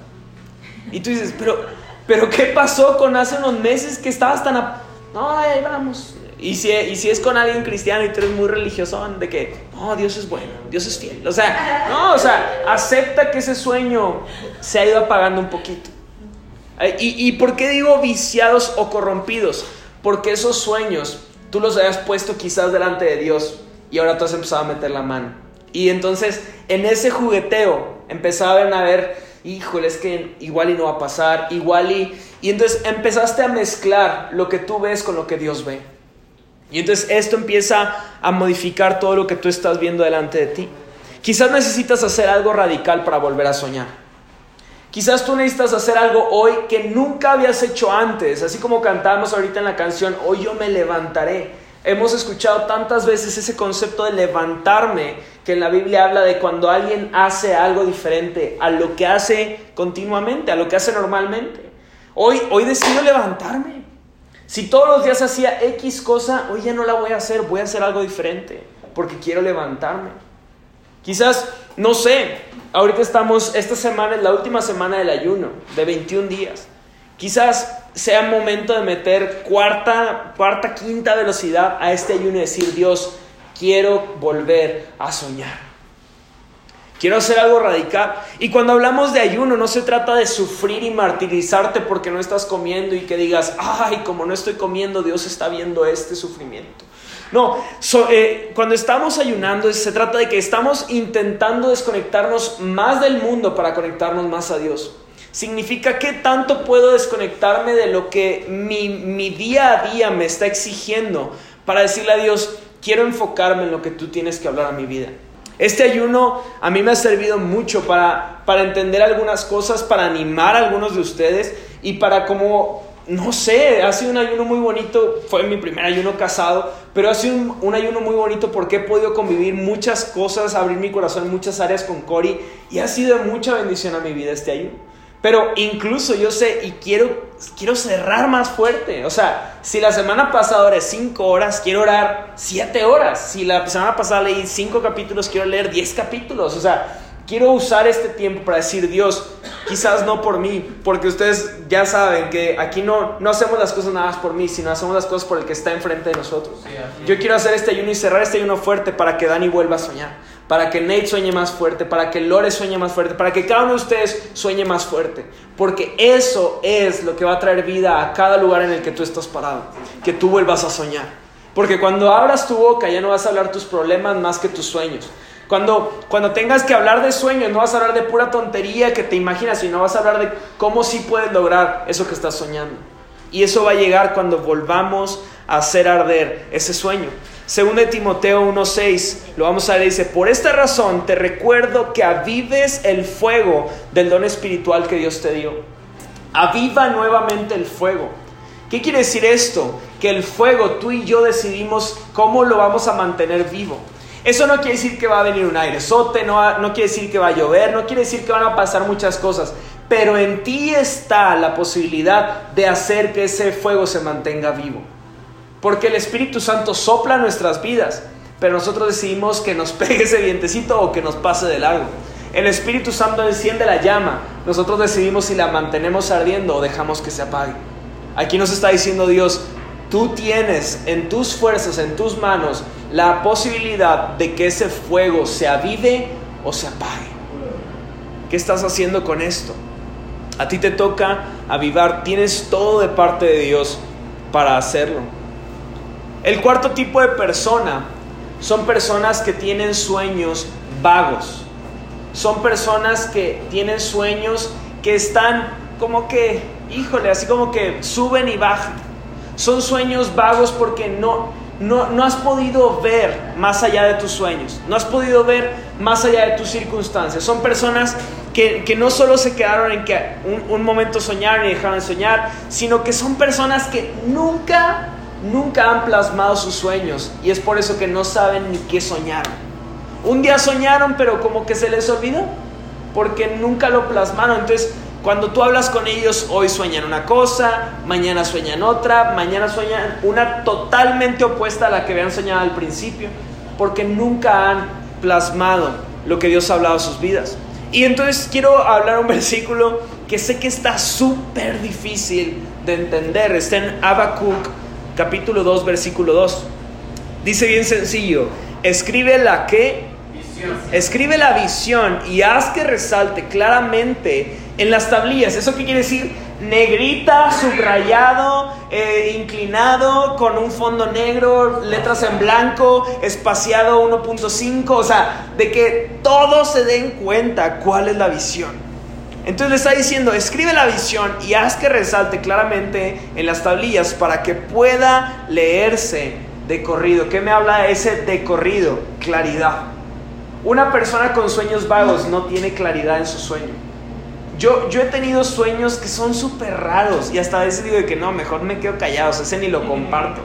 Speaker 1: Y tú dices, pero, pero ¿qué pasó con hace unos meses que estabas tan... No, ahí vamos. Y si, y si es con alguien cristiano y tú eres muy religioso, de que, no, Dios es bueno, Dios es fiel. O sea, no, o sea, acepta que ese sueño se ha ido apagando un poquito. ¿Y, y por qué digo viciados o corrompidos? Porque esos sueños tú los habías puesto quizás delante de Dios y ahora tú has empezado a meter la mano. Y entonces en ese jugueteo empezaban a ver, híjole, es que igual y no va a pasar, igual y... Y entonces empezaste a mezclar lo que tú ves con lo que Dios ve. Y entonces esto empieza a modificar todo lo que tú estás viendo delante de ti. Quizás necesitas hacer algo radical para volver a soñar. Quizás tú necesitas hacer algo hoy que nunca habías hecho antes, así como cantamos ahorita en la canción, hoy yo me levantaré. Hemos escuchado tantas veces ese concepto de levantarme, que en la Biblia habla de cuando alguien hace algo diferente a lo que hace continuamente, a lo que hace normalmente. Hoy, hoy decido levantarme. Si todos los días hacía X cosa, hoy ya no la voy a hacer, voy a hacer algo diferente, porque quiero levantarme. Quizás, no sé, ahorita estamos, esta semana es la última semana del ayuno, de 21 días. Quizás sea momento de meter cuarta, cuarta, quinta velocidad a este ayuno y decir, Dios, quiero volver a soñar. Quiero hacer algo radical. Y cuando hablamos de ayuno, no se trata de sufrir y martirizarte porque no estás comiendo y que digas, ay, como no estoy comiendo, Dios está viendo este sufrimiento. No, eh, cuando estamos ayunando se trata de que estamos intentando desconectarnos más del mundo para conectarnos más a Dios. Significa que tanto puedo desconectarme de lo que mi, mi día a día me está exigiendo para decirle a Dios, quiero enfocarme en lo que tú tienes que hablar a mi vida. Este ayuno a mí me ha servido mucho para, para entender algunas cosas, para animar a algunos de ustedes y para como, no sé, ha sido un ayuno muy bonito, fue mi primer ayuno casado, pero ha sido un, un ayuno muy bonito porque he podido convivir muchas cosas, abrir mi corazón en muchas áreas con Cory y ha sido mucha bendición a mi vida este ayuno. Pero incluso yo sé y quiero, quiero cerrar más fuerte. O sea, si la semana pasada oré 5 horas, quiero orar 7 horas. Si la semana pasada leí 5 capítulos, quiero leer 10 capítulos. O sea, quiero usar este tiempo para decir, Dios, quizás no por mí, porque ustedes ya saben que aquí no, no hacemos las cosas nada más por mí, sino hacemos las cosas por el que está enfrente de nosotros. Yo quiero hacer este ayuno y cerrar este ayuno fuerte para que Dani vuelva a soñar para que Nate sueñe más fuerte, para que Lore sueñe más fuerte, para que cada uno de ustedes sueñe más fuerte. Porque eso es lo que va a traer vida a cada lugar en el que tú estás parado, que tú vuelvas a soñar. Porque cuando abras tu boca ya no vas a hablar tus problemas más que tus sueños. Cuando, cuando tengas que hablar de sueños, no vas a hablar de pura tontería que te imaginas, sino vas a hablar de cómo sí puedes lograr eso que estás soñando. Y eso va a llegar cuando volvamos a hacer arder ese sueño. Según de Timoteo 1:6, lo vamos a leer, dice, por esta razón te recuerdo que avives el fuego del don espiritual que Dios te dio. Aviva nuevamente el fuego. ¿Qué quiere decir esto? Que el fuego, tú y yo decidimos cómo lo vamos a mantener vivo. Eso no quiere decir que va a venir un airesote, no, no quiere decir que va a llover, no quiere decir que van a pasar muchas cosas, pero en ti está la posibilidad de hacer que ese fuego se mantenga vivo. Porque el Espíritu Santo sopla nuestras vidas, pero nosotros decidimos que nos pegue ese vientecito o que nos pase de largo. El Espíritu Santo enciende la llama, nosotros decidimos si la mantenemos ardiendo o dejamos que se apague. Aquí nos está diciendo Dios, tú tienes en tus fuerzas, en tus manos, la posibilidad de que ese fuego se avive o se apague. ¿Qué estás haciendo con esto? A ti te toca avivar, tienes todo de parte de Dios para hacerlo. El cuarto tipo de persona son personas que tienen sueños vagos. Son personas que tienen sueños que están como que, híjole, así como que suben y bajan. Son sueños vagos porque no, no, no, has podido ver más allá de tus sueños, no has podido ver más allá de tus circunstancias. Son personas que, que no solo se quedaron en que un, un, momento soñaron y dejaron de soñar, sino que son personas que nunca, nunca han plasmado sus sueños y es por eso que no saben ni qué soñaron. Un día soñaron, pero como que se les olvidó, porque nunca lo plasmaron. Entonces, cuando tú hablas con ellos, hoy sueñan una cosa, mañana sueñan otra, mañana sueñan una totalmente opuesta a la que habían soñado al principio, porque nunca han plasmado lo que Dios ha hablado a sus vidas. Y entonces quiero hablar un versículo que sé que está súper difícil de entender. Está en Habacuc, capítulo 2, versículo 2. Dice bien sencillo, escribe la que Escribe la visión y haz que resalte claramente en las tablillas. ¿Eso qué quiere decir? Negrita, subrayado, eh, inclinado, con un fondo negro, letras en blanco, espaciado 1.5. O sea, de que todos se den cuenta cuál es la visión. Entonces le está diciendo, escribe la visión y haz que resalte claramente en las tablillas para que pueda leerse de corrido. ¿Qué me habla ese de corrido? Claridad. Una persona con sueños vagos no tiene claridad en su sueño. Yo, yo he tenido sueños que son súper raros y hasta a veces digo de que no, mejor me quedo callado, ese ni lo comparto.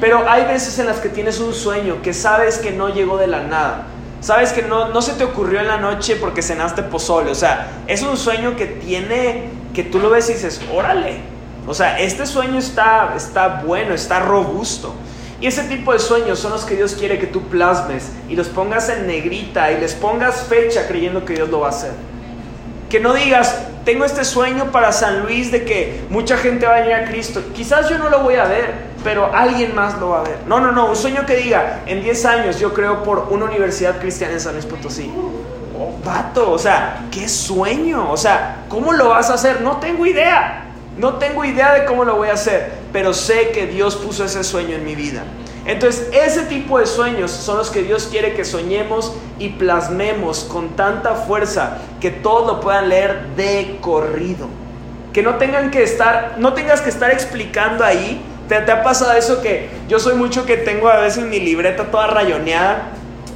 Speaker 1: Pero hay veces en las que tienes un sueño que sabes que no llegó de la nada. Sabes que no, no se te ocurrió en la noche porque cenaste pozole. O sea, es un sueño que tiene, que tú lo ves y dices, órale. O sea, este sueño está, está bueno, está robusto. Y ese tipo de sueños son los que Dios quiere que tú plasmes y los pongas en negrita y les pongas fecha creyendo que Dios lo va a hacer. Que no digas, tengo este sueño para San Luis de que mucha gente va a venir a Cristo. Quizás yo no lo voy a ver, pero alguien más lo va a ver. No, no, no, un sueño que diga, en 10 años yo creo por una universidad cristiana en San Luis Potosí. Oh, vato, o sea, qué sueño. O sea, ¿cómo lo vas a hacer? No tengo idea. No tengo idea de cómo lo voy a hacer, pero sé que Dios puso ese sueño en mi vida. Entonces, ese tipo de sueños son los que Dios quiere que soñemos y plasmemos con tanta fuerza que todos lo puedan leer de corrido. Que no tengan que estar, no tengas que estar explicando ahí. ¿Te, ha pasado eso que yo soy mucho que tengo a veces mi libreta toda rayoneada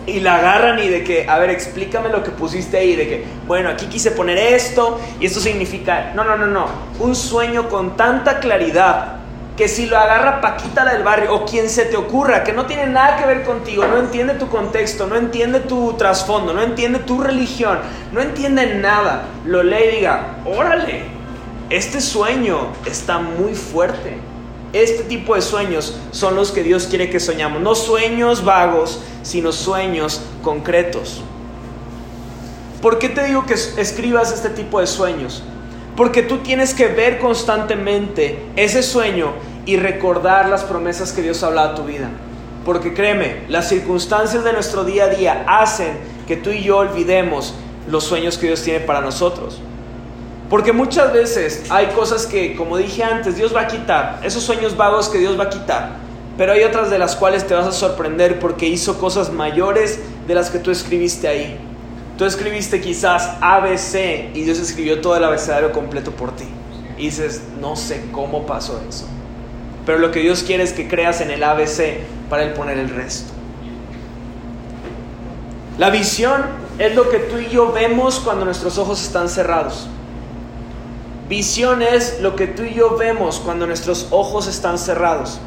Speaker 1: y la agarran y de que, a ver, explícame lo que pusiste ahí, de que, bueno, aquí quise poner esto y esto significa, no, no, no, no, un sueño con tanta claridad que si lo agarra Paquita del barrio o quien se te ocurra, que no tiene nada que ver contigo, no entiende tu contexto, no entiende tu trasfondo, no entiende tu religión, no entiende nada, lo lee y diga, órale, este sueño está muy fuerte. Este tipo de sueños son los que Dios quiere que soñamos. No sueños vagos, sino sueños concretos. ¿Por qué te digo que escribas este tipo de sueños? Porque tú tienes que ver constantemente ese sueño y recordar las promesas que Dios ha hablado a tu vida. Porque créeme, las circunstancias de nuestro día a día hacen que tú y yo olvidemos los sueños que Dios tiene para nosotros. Porque muchas veces hay cosas que, como dije antes, Dios va a quitar, esos sueños vagos que Dios va a quitar. Pero hay otras de las cuales te vas a sorprender porque hizo cosas mayores de las que tú escribiste ahí. Tú escribiste quizás ABC y Dios escribió todo el abecedario completo por ti. Y dices, no sé cómo pasó eso. Pero lo que Dios quiere es que creas en el ABC para Él poner el resto. La visión es lo que tú y yo vemos cuando nuestros ojos están cerrados. Visión es lo que tú y yo vemos cuando nuestros ojos están cerrados.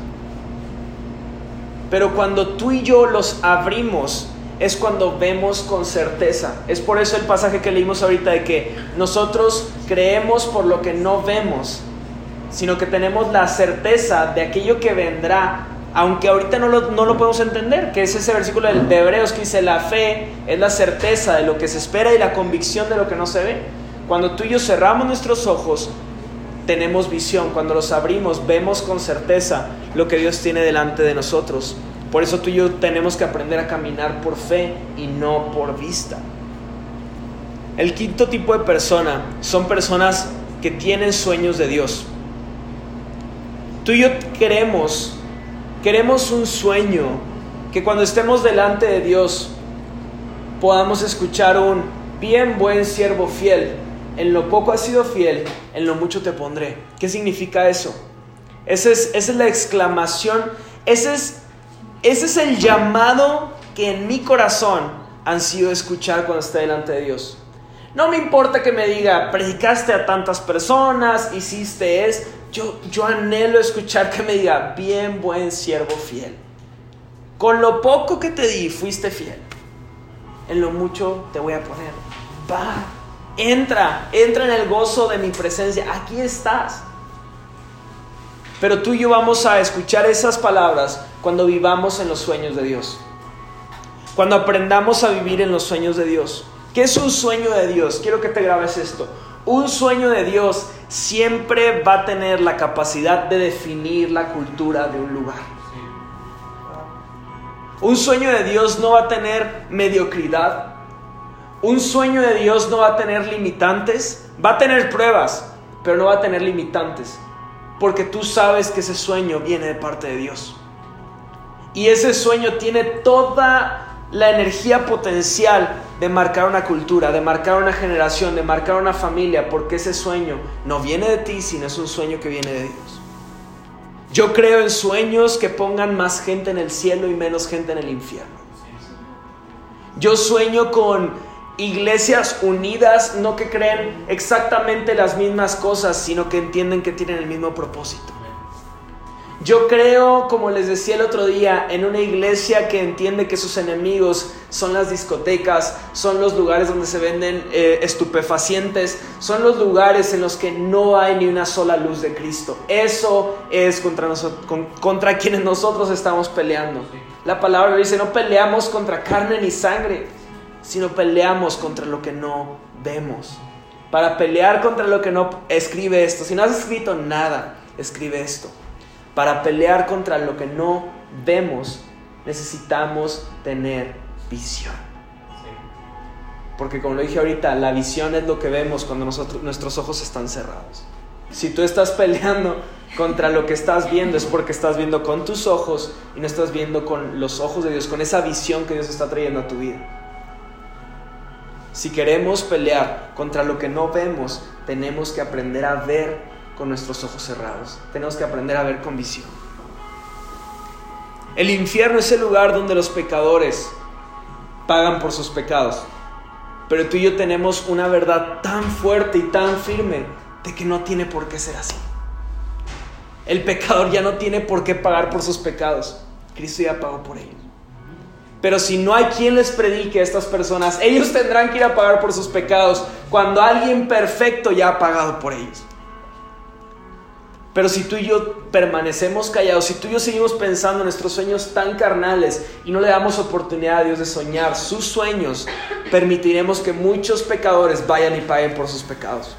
Speaker 1: Pero cuando tú y yo los abrimos, es cuando vemos con certeza. Es por eso el pasaje que leímos ahorita de que nosotros creemos por lo que no vemos, sino que tenemos la certeza de aquello que vendrá, aunque ahorita no lo, no lo podemos entender, que es ese versículo de Hebreos que dice, la fe es la certeza de lo que se espera y la convicción de lo que no se ve. Cuando tú y yo cerramos nuestros ojos, tenemos visión, cuando los abrimos, vemos con certeza lo que Dios tiene delante de nosotros. Por eso tú y yo tenemos que aprender a caminar por fe y no por vista. El quinto tipo de persona son personas que tienen sueños de Dios. Tú y yo queremos, queremos un sueño que cuando estemos delante de Dios podamos escuchar un bien buen siervo fiel. En lo poco has sido fiel, en lo mucho te pondré. ¿Qué significa eso? Esa es, es la exclamación, ese es es el llamado que en mi corazón han sido escuchar cuando esté delante de Dios. No me importa que me diga, predicaste a tantas personas, hiciste es. Yo, yo anhelo escuchar que me diga, bien buen siervo fiel. Con lo poco que te di, fuiste fiel. En lo mucho te voy a poner. Va, entra, entra en el gozo de mi presencia. Aquí estás. Pero tú y yo vamos a escuchar esas palabras cuando vivamos en los sueños de Dios. Cuando aprendamos a vivir en los sueños de Dios. ¿Qué es un sueño de Dios? Quiero que te grabes esto. Un sueño de Dios siempre va a tener la capacidad de definir la cultura de un lugar. Un sueño de Dios no va a tener mediocridad. Un sueño de Dios no va a tener limitantes. Va a tener pruebas, pero no va a tener limitantes. Porque tú sabes que ese sueño viene de parte de Dios. Y ese sueño tiene toda la energía potencial de marcar una cultura, de marcar una generación, de marcar una familia, porque ese sueño no viene de ti, sino es un sueño que viene de Dios. Yo creo en sueños que pongan más gente en el cielo y menos gente en el infierno. Yo sueño con iglesias unidas, no que creen exactamente las mismas cosas, sino que entienden que tienen el mismo propósito. Yo creo, como les decía el otro día, en una iglesia que entiende que sus enemigos son las discotecas, son los lugares donde se venden eh, estupefacientes, son los lugares en los que no hay ni una sola luz de Cristo. Eso es contra, contra quienes nosotros estamos peleando. La palabra dice, no peleamos contra carne ni sangre, sino peleamos contra lo que no vemos. Para pelear contra lo que no, escribe esto. Si no has escrito nada, escribe esto. Para pelear contra lo que no vemos, necesitamos tener visión. Porque como lo dije ahorita, la visión es lo que vemos cuando nosotros, nuestros ojos están cerrados. Si tú estás peleando contra lo que estás viendo es porque estás viendo con tus ojos y no estás viendo con los ojos de Dios, con esa visión que Dios está trayendo a tu vida. Si queremos pelear contra lo que no vemos, tenemos que aprender a ver con nuestros ojos cerrados. Tenemos que aprender a ver con visión. El infierno es el lugar donde los pecadores pagan por sus pecados. Pero tú y yo tenemos una verdad tan fuerte y tan firme de que no tiene por qué ser así. El pecador ya no tiene por qué pagar por sus pecados. Cristo ya pagó por ellos. Pero si no hay quien les predique a estas personas, ellos tendrán que ir a pagar por sus pecados cuando alguien perfecto ya ha pagado por ellos. Pero si tú y yo permanecemos callados, si tú y yo seguimos pensando en nuestros sueños tan carnales y no le damos oportunidad a Dios de soñar sus sueños, permitiremos que muchos pecadores vayan y paguen por sus pecados.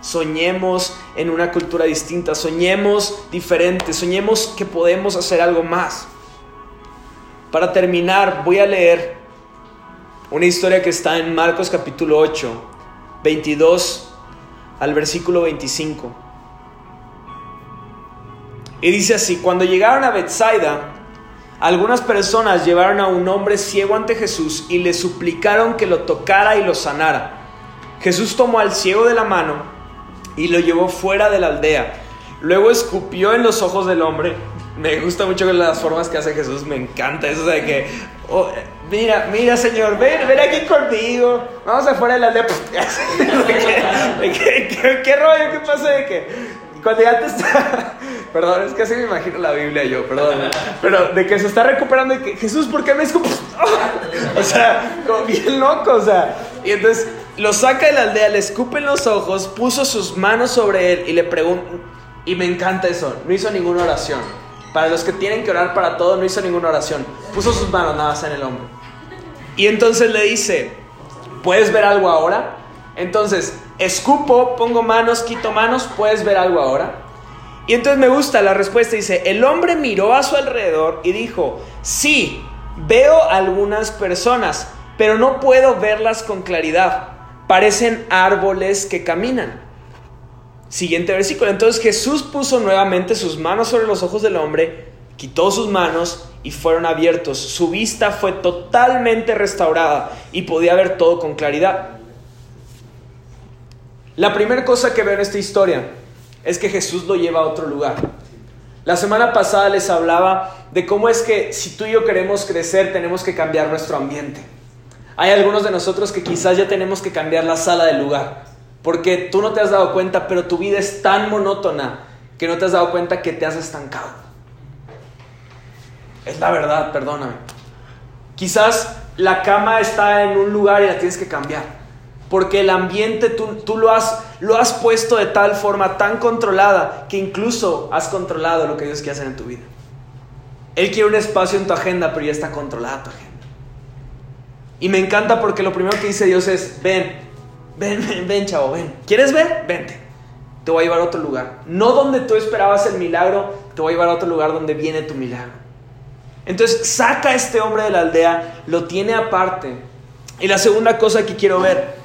Speaker 1: Soñemos en una cultura distinta, soñemos diferente, soñemos que podemos hacer algo más. Para terminar, voy a leer una historia que está en Marcos capítulo 8, 22 al versículo 25. Y dice así, cuando llegaron a Bethsaida, algunas personas llevaron a un hombre ciego ante Jesús y le suplicaron que lo tocara y lo sanara. Jesús tomó al ciego de la mano y lo llevó fuera de la aldea. Luego escupió en los ojos del hombre me gusta mucho las formas que hace Jesús, me encanta eso de que oh, Mira, mira, señor, ven, ven aquí conmigo. Vamos afuera de la aldea. ¿Qué, qué, qué, qué rollo? ¿Qué pasa de que cuando ya te está. Perdón, es que así me imagino la Biblia yo, perdón. Pero de que se está recuperando y que Jesús, ¿por qué me escupes? O sea, como bien loco, o sea. Y entonces lo saca de la aldea, le escupe en los ojos, puso sus manos sobre él y le pregunta. Y me encanta eso, no hizo ninguna oración. Para los que tienen que orar para todo, no hizo ninguna oración. Puso sus manos nada más en el hombro. Y entonces le dice, ¿puedes ver algo ahora? Entonces, escupo, pongo manos, quito manos, ¿puedes ver algo ahora? Y entonces me gusta la respuesta, dice, el hombre miró a su alrededor y dijo, sí, veo algunas personas, pero no puedo verlas con claridad. Parecen árboles que caminan. Siguiente versículo. Entonces Jesús puso nuevamente sus manos sobre los ojos del hombre, quitó sus manos y fueron abiertos. Su vista fue totalmente restaurada y podía ver todo con claridad. La primera cosa que veo en esta historia es que Jesús lo lleva a otro lugar. La semana pasada les hablaba de cómo es que si tú y yo queremos crecer tenemos que cambiar nuestro ambiente. Hay algunos de nosotros que quizás ya tenemos que cambiar la sala del lugar, porque tú no te has dado cuenta, pero tu vida es tan monótona que no te has dado cuenta que te has estancado. Es la verdad, perdóname. Quizás la cama está en un lugar y la tienes que cambiar. Porque el ambiente tú, tú, lo, has, lo has puesto de tal forma tan controlada que incluso has controlado lo que Dios quiere hacer en tu vida. Él quiere un espacio en tu agenda, pero ya está controlada tu agenda. Y me encanta porque lo primero que dice Dios es, ven, ven, ven, chavo, ven. ¿Quieres ver? Vente. Te voy a llevar a otro lugar. No donde tú esperabas el milagro, te voy a llevar a otro lugar donde viene tu milagro. Entonces saca a este hombre de la aldea, lo tiene aparte. Y la segunda cosa que quiero ver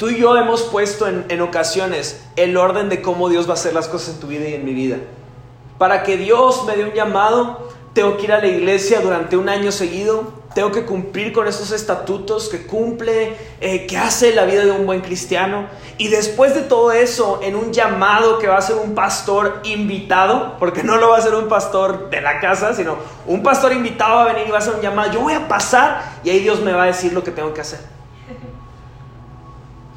Speaker 1: Tú y yo hemos puesto en, en, ocasiones el orden de cómo Dios va a hacer las cosas en tu vida y en mi vida. Para que Dios me dé un llamado, tengo que ir a la iglesia durante un año seguido, tengo que cumplir con esos estatutos que cumple, eh, que hace la vida de un buen cristiano. Y después de todo eso, en un llamado que va a ser un pastor invitado, porque no lo va a ser un pastor de la casa, sino un pastor invitado va a venir y va a hacer un llamado, yo voy a pasar y ahí Dios me va a decir lo que tengo que hacer.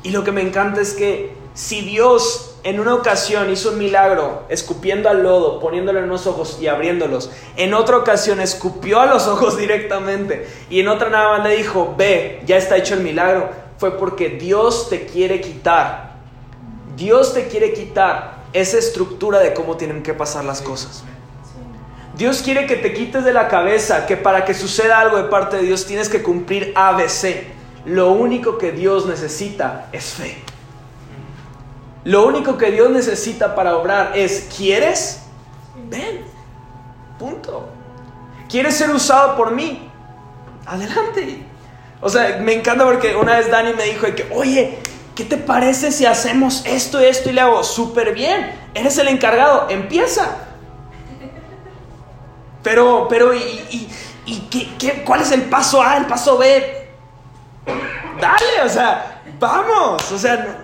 Speaker 1: Y lo que me encanta es que si Dios en una ocasión hizo un milagro escupiendo al lodo, poniéndolo en los ojos y abriéndolos, en otra ocasión escupió a los ojos directamente y en otra nada más le dijo, ve, ya está hecho el milagro, fue porque Dios te quiere quitar. Dios te quiere quitar esa estructura de cómo tienen que pasar las cosas. Dios quiere que te quites de la cabeza que para que suceda algo de parte de Dios tienes que cumplir ABC. Lo único que Dios necesita es fe. Lo único que Dios necesita para obrar es, ¿quieres? Ven. Punto. ¿Quieres ser usado por mí? Adelante. O sea, me encanta porque una vez Dani me dijo que, oye, ¿qué te parece si hacemos esto, esto y le hago súper bien? Eres el encargado, empieza. Pero, pero, ¿y, y, qué, qué, cuál es el paso A, el paso B? dale, o sea, vamos, o sea,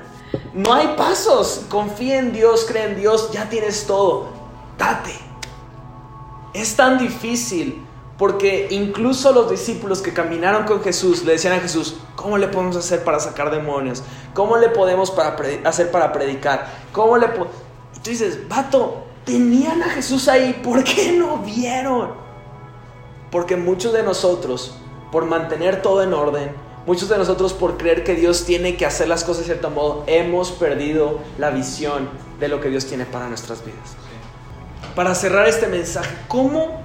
Speaker 1: no, hay pasos, confía en Dios, cree en Dios, ya tienes todo, date. Es tan difícil porque incluso los discípulos que caminaron con Jesús le decían a Jesús, ¿cómo le podemos hacer para sacar demonios? ¿Cómo le podemos para hacer para predicar? ¿Cómo le Y tú dices, vato, tenían a Jesús ahí, ¿por qué no vieron? Porque muchos de nosotros, por mantener todo en orden, Muchos de nosotros por creer que Dios tiene que hacer las cosas de cierto modo, hemos perdido la visión de lo que Dios tiene para nuestras vidas. Para cerrar este mensaje, ¿cómo,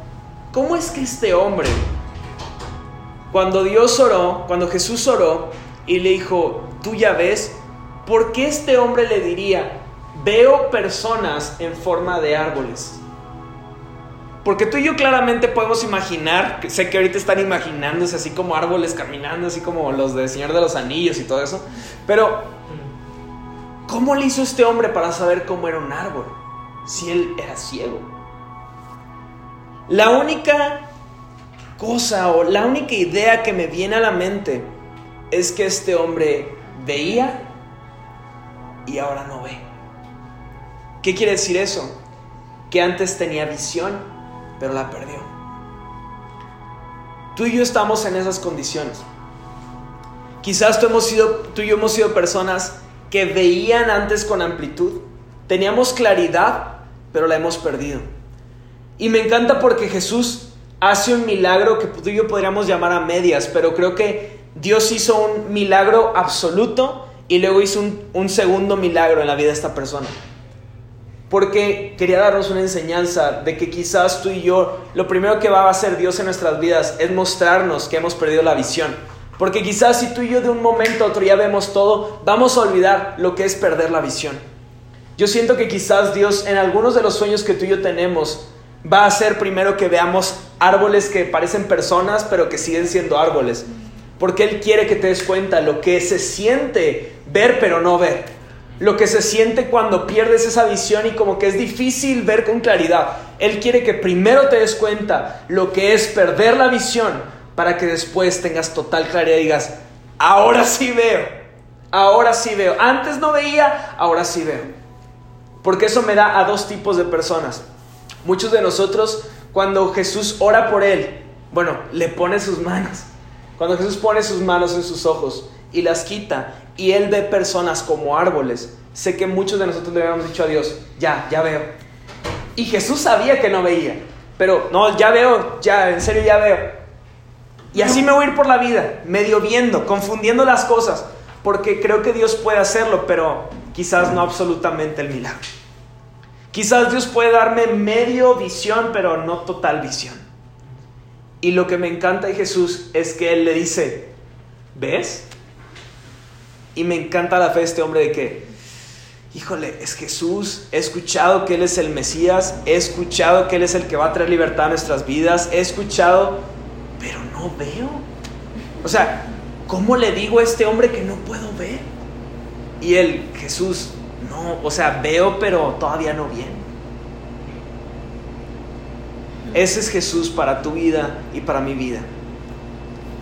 Speaker 1: cómo es que este hombre, cuando Dios oró, cuando Jesús oró y le dijo, tú ya ves, ¿por qué este hombre le diría, veo personas en forma de árboles? Porque tú y yo claramente podemos imaginar, sé que ahorita están imaginándose así como árboles caminando, así como los de Señor de los Anillos y todo eso. Pero, ¿cómo le hizo este hombre para saber cómo era un árbol? Si él era ciego. La única cosa o la única idea que me viene a la mente es que este hombre veía y ahora no ve. ¿Qué quiere decir eso? Que antes tenía visión pero la perdió. Tú y yo estamos en esas condiciones. Quizás tú, hemos sido, tú y yo hemos sido personas que veían antes con amplitud, teníamos claridad, pero la hemos perdido. Y me encanta porque Jesús hace un milagro que tú y yo podríamos llamar a medias, pero creo que Dios hizo un milagro absoluto y luego hizo un, un segundo milagro en la vida de esta persona. Porque quería darnos una enseñanza de que quizás tú y yo, lo primero que va a hacer Dios en nuestras vidas es mostrarnos que hemos perdido la visión. Porque quizás si tú y yo de un momento a otro ya vemos todo, vamos a olvidar lo que es perder la visión. Yo siento que quizás Dios en algunos de los sueños que tú y yo tenemos va a hacer primero que veamos árboles que parecen personas pero que siguen siendo árboles. Porque Él quiere que te des cuenta lo que se siente ver pero no ver. Lo que se siente cuando pierdes esa visión y como que es difícil ver con claridad. Él quiere que primero te des cuenta lo que es perder la visión para que después tengas total claridad y digas, ahora sí veo, ahora sí veo. Antes no veía, ahora sí veo. Porque eso me da a dos tipos de personas. Muchos de nosotros, cuando Jesús ora por él, bueno, le pone sus manos. Cuando Jesús pone sus manos en sus ojos y las quita y él ve personas como árboles, sé que muchos de nosotros le habíamos dicho a Dios, ya, ya veo. Y Jesús sabía que no veía, pero no, ya veo, ya, en serio ya veo. Y así me voy a ir por la vida, medio viendo, confundiendo las cosas, porque creo que Dios puede hacerlo, pero quizás no absolutamente el milagro. Quizás Dios puede darme medio visión, pero no total visión. Y lo que me encanta de Jesús es que Él le dice, ¿ves? Y me encanta la fe de este hombre de que, híjole, es Jesús, he escuchado que Él es el Mesías, he escuchado que Él es el que va a traer libertad a nuestras vidas, he escuchado, pero no veo. O sea, ¿cómo le digo a este hombre que no puedo ver? Y él, Jesús, no, o sea, veo, pero todavía no bien. Ese es Jesús para tu vida y para mi vida.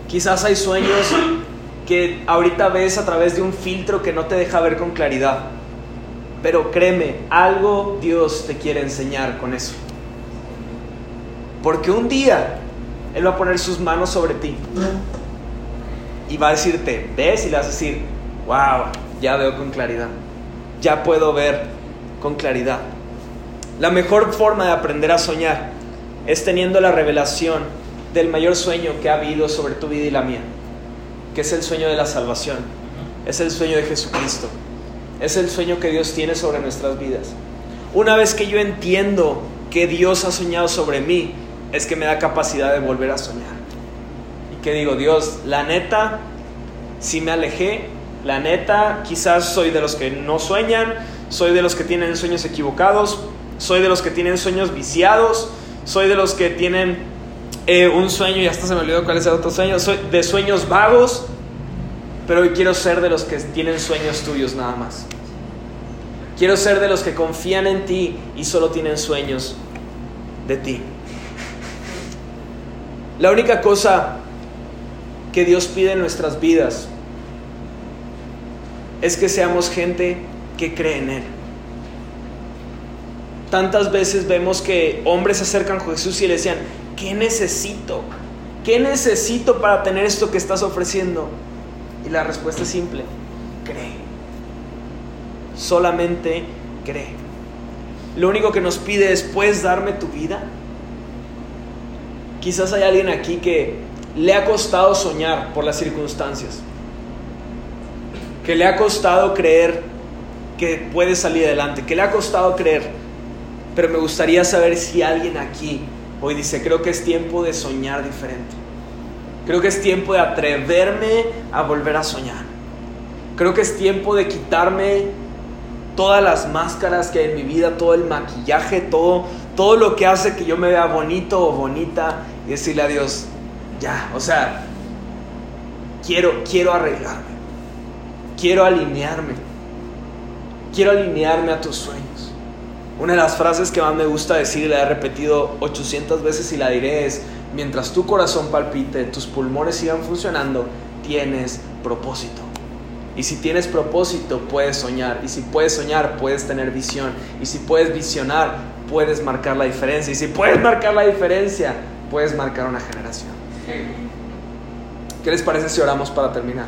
Speaker 1: Quizás hay sueños que ahorita ves a través de un filtro que no te deja ver con claridad. Pero créeme, algo Dios te quiere enseñar con eso. Porque un día Él va a poner sus manos sobre ti y va a decirte, ves y le vas a decir, wow, ya veo con claridad, ya puedo ver con claridad. La mejor forma de aprender a soñar es teniendo la revelación del mayor sueño que ha habido sobre tu vida y la mía, que es el sueño de la salvación, es el sueño de Jesucristo, es el sueño que Dios tiene sobre nuestras vidas. Una vez que yo entiendo que Dios ha soñado sobre mí, es que me da capacidad de volver a soñar. Y que digo, Dios, la neta, si me alejé, la neta, quizás soy de los que no sueñan, soy de los que tienen sueños equivocados, soy de los que tienen sueños viciados, soy de los que tienen eh, un sueño y hasta se me olvidó cuál es el otro sueño, soy de sueños vagos, pero hoy quiero ser de los que tienen sueños tuyos nada más. Quiero ser de los que confían en ti y solo tienen sueños de ti. La única cosa que Dios pide en nuestras vidas es que seamos gente que cree en Él. Tantas veces vemos que hombres se acercan a Jesús y le decían, ¿qué necesito? ¿Qué necesito para tener esto que estás ofreciendo? Y la respuesta es simple, cree. Solamente cree. Lo único que nos pide es, ¿puedes darme tu vida? Quizás hay alguien aquí que le ha costado soñar por las circunstancias, que le ha costado creer que puede salir adelante, que le ha costado creer, pero me gustaría saber si alguien aquí hoy dice, creo que es tiempo de soñar diferente, creo que es tiempo de atreverme a volver a soñar, creo que es tiempo de quitarme todas las máscaras que hay en mi vida, todo el maquillaje, todo, todo lo que hace que yo me vea bonito o bonita y decirle a Dios, ya, o sea, quiero, quiero arreglarme, quiero alinearme, quiero alinearme a tus sueños. Una de las frases que más me gusta decir y la he repetido 800 veces y la diré es, mientras tu corazón palpite, tus pulmones sigan funcionando, tienes propósito. Y si tienes propósito, puedes soñar. Y si puedes soñar, puedes tener visión. Y si puedes visionar, puedes marcar la diferencia. Y si puedes marcar la diferencia, puedes marcar una generación. ¿Qué les parece si oramos para terminar?